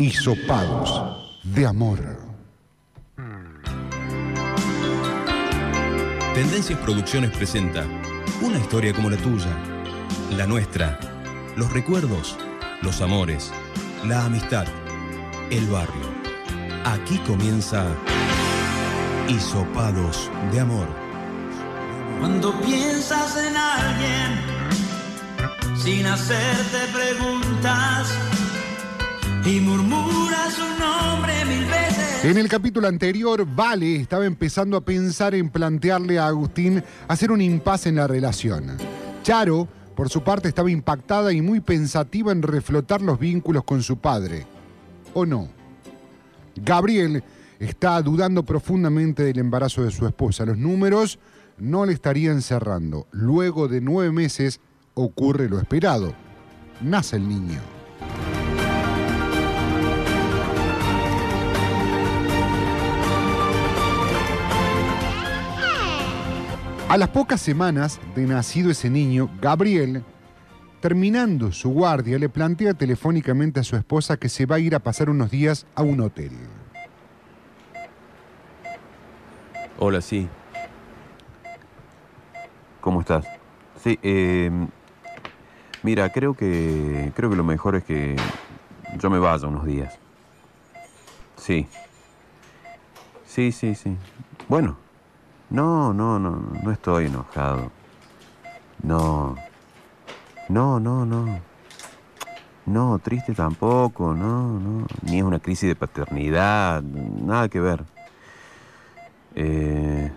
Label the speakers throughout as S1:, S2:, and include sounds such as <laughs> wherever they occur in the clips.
S1: Hisopados de amor.
S2: Tendencias Producciones presenta una historia como la tuya, la nuestra, los recuerdos, los amores, la amistad, el barrio. Aquí comienza Hisopados de amor.
S3: Cuando piensas en alguien sin hacerte preguntas y murmuras su nombre mil veces.
S1: En el capítulo anterior, Vale estaba empezando a pensar en plantearle a Agustín hacer un impasse en la relación. Charo, por su parte, estaba impactada y muy pensativa en reflotar los vínculos con su padre. ¿O no? Gabriel está dudando profundamente del embarazo de su esposa. Los números no le estarían cerrando. Luego de nueve meses ocurre lo esperado. Nace el niño. A las pocas semanas de nacido ese niño, Gabriel, terminando su guardia, le plantea telefónicamente a su esposa que se va a ir a pasar unos días a un hotel.
S4: Hola, sí. ¿Cómo estás? Sí, eh, mira, creo que creo que lo mejor es que yo me vaya unos días. Sí. Sí, sí, sí. Bueno, no, no, no, no estoy enojado. No. No, no, no. No, triste tampoco, no, no. Ni es una crisis de paternidad, nada que ver. Eh,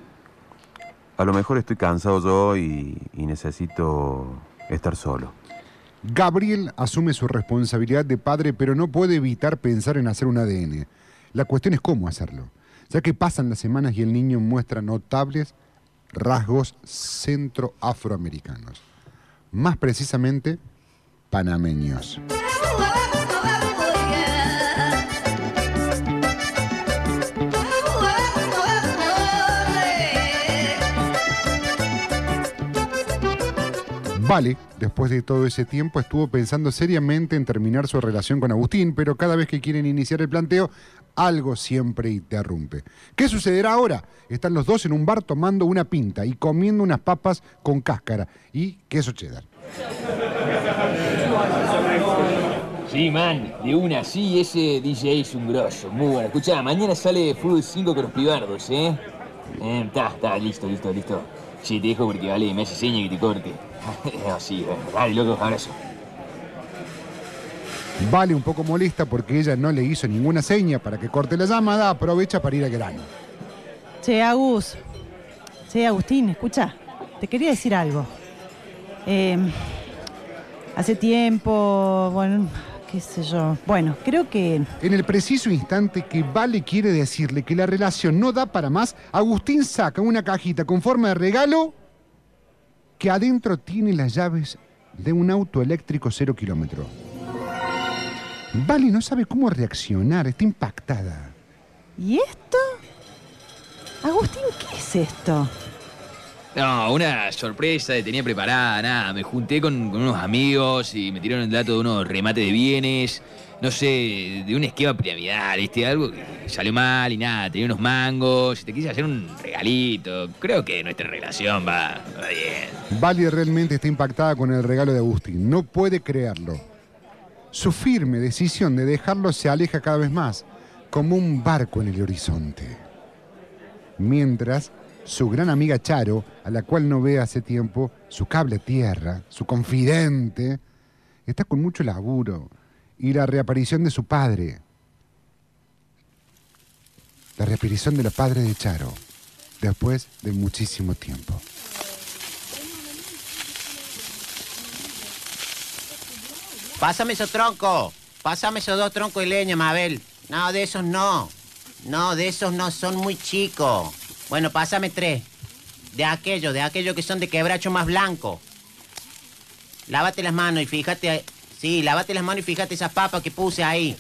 S4: a lo mejor estoy cansado yo y, y necesito estar solo.
S1: Gabriel asume su responsabilidad de padre, pero no puede evitar pensar en hacer un ADN. La cuestión es cómo hacerlo, ya que pasan las semanas y el niño muestra notables rasgos centroafroamericanos, más precisamente panameños. Vale, después de todo ese tiempo, estuvo pensando seriamente en terminar su relación con Agustín, pero cada vez que quieren iniciar el planteo, algo siempre interrumpe. ¿Qué sucederá ahora? Están los dos en un bar tomando una pinta y comiendo unas papas con cáscara y queso cheddar.
S5: Sí, man, de una, sí, ese DJ es un grosso, muy bueno. Escuchá, mañana sale Fútbol 5 con los privardos, ¿eh? Está, está, listo, listo, listo. Sí, te dejo porque vale, me hace seña que te corte. no, <laughs> sí, bueno, dale, loco, abrazo.
S1: Vale un poco molesta porque ella no le hizo ninguna seña para que corte la llamada, aprovecha para ir a grano.
S6: Che, Agus. Che, Agustín, escucha. Te quería decir algo. Eh, hace tiempo, bueno, qué sé yo. Bueno, creo que
S1: En el preciso instante que Vale quiere decirle que la relación no da para más, Agustín saca una cajita con forma de regalo que adentro tiene las llaves de un auto eléctrico cero kilómetro. Vale no sabe cómo reaccionar, está impactada.
S6: ¿Y esto? Agustín, ¿qué es esto?
S5: No, una sorpresa que tenía preparada, nada. Me junté con, con unos amigos y me tiraron el dato de unos remates de bienes, no sé, de un esquema piramidal, ¿viste? Algo que salió mal y nada, tenía unos mangos y te quise hacer un regalito. Creo que nuestra relación va, va bien.
S1: Vale realmente está impactada con el regalo de Agustín, no puede creerlo. Su firme decisión de dejarlo se aleja cada vez más, como un barco en el horizonte. Mientras, su gran amiga Charo, a la cual no ve hace tiempo, su cable tierra, su confidente, está con mucho laburo y la reaparición de su padre. La reaparición de los padres de Charo, después de muchísimo tiempo.
S7: Pásame esos troncos. Pásame esos dos troncos de leña, Mabel. No, de esos no. No, de esos no, son muy chicos. Bueno, pásame tres. De aquellos, de aquellos que son de quebracho más blanco. Lávate las manos y fíjate. Sí, lávate las manos y fíjate esas papas que puse ahí.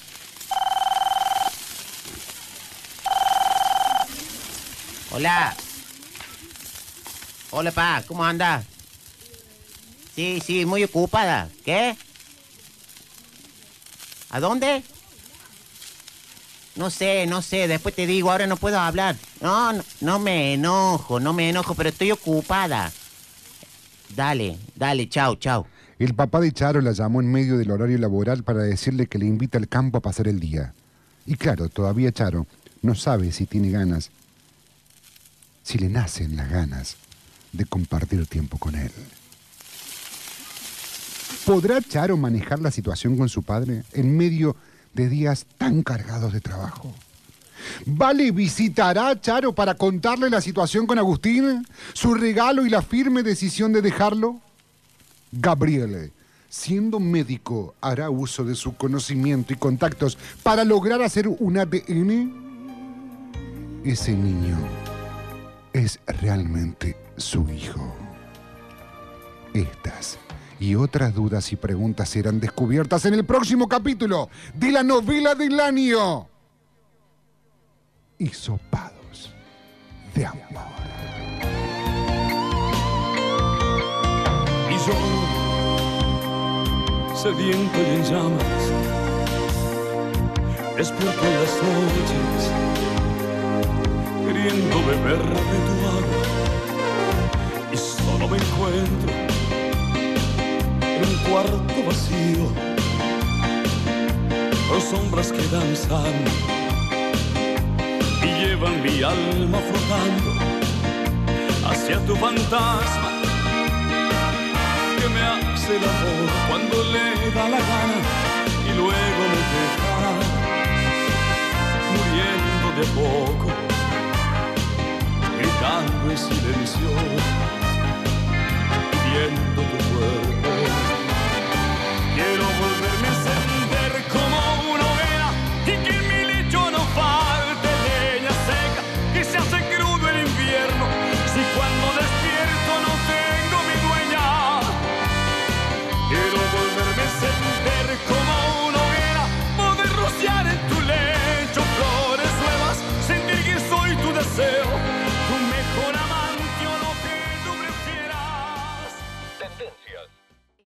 S7: Hola. Hola, pa, ¿cómo andas? Sí, sí, muy ocupada. ¿Qué? ¿A dónde? No sé, no sé, después te digo, ahora no puedo hablar. No, no, me enojo, no me enojo, pero estoy ocupada. Dale, dale, chao, chao.
S1: El papá de Charo la llamó en medio del horario laboral para decirle que le invita al campo a pasar el día. Y claro, todavía Charo no sabe si tiene ganas, si le nacen las ganas de compartir tiempo con él. ¿Podrá Charo manejar la situación con su padre en medio de días tan cargados de trabajo? ¿Vale visitará a Charo para contarle la situación con Agustín? ¿Su regalo y la firme decisión de dejarlo? Gabriele, siendo médico, hará uso de su conocimiento y contactos para lograr hacer un ADN. Ese niño es realmente su hijo. Estas y otras dudas y preguntas serán descubiertas en el próximo capítulo de la novela del año. Hisopados de amor.
S8: Y yo, sediento y en llamas, despierto en las noches, queriendo beber de tu agua, y solo me encuentro cuarto vacío, con sombras que danzan y llevan mi alma flotando hacia tu fantasma que me hace el amor cuando le da la gana y luego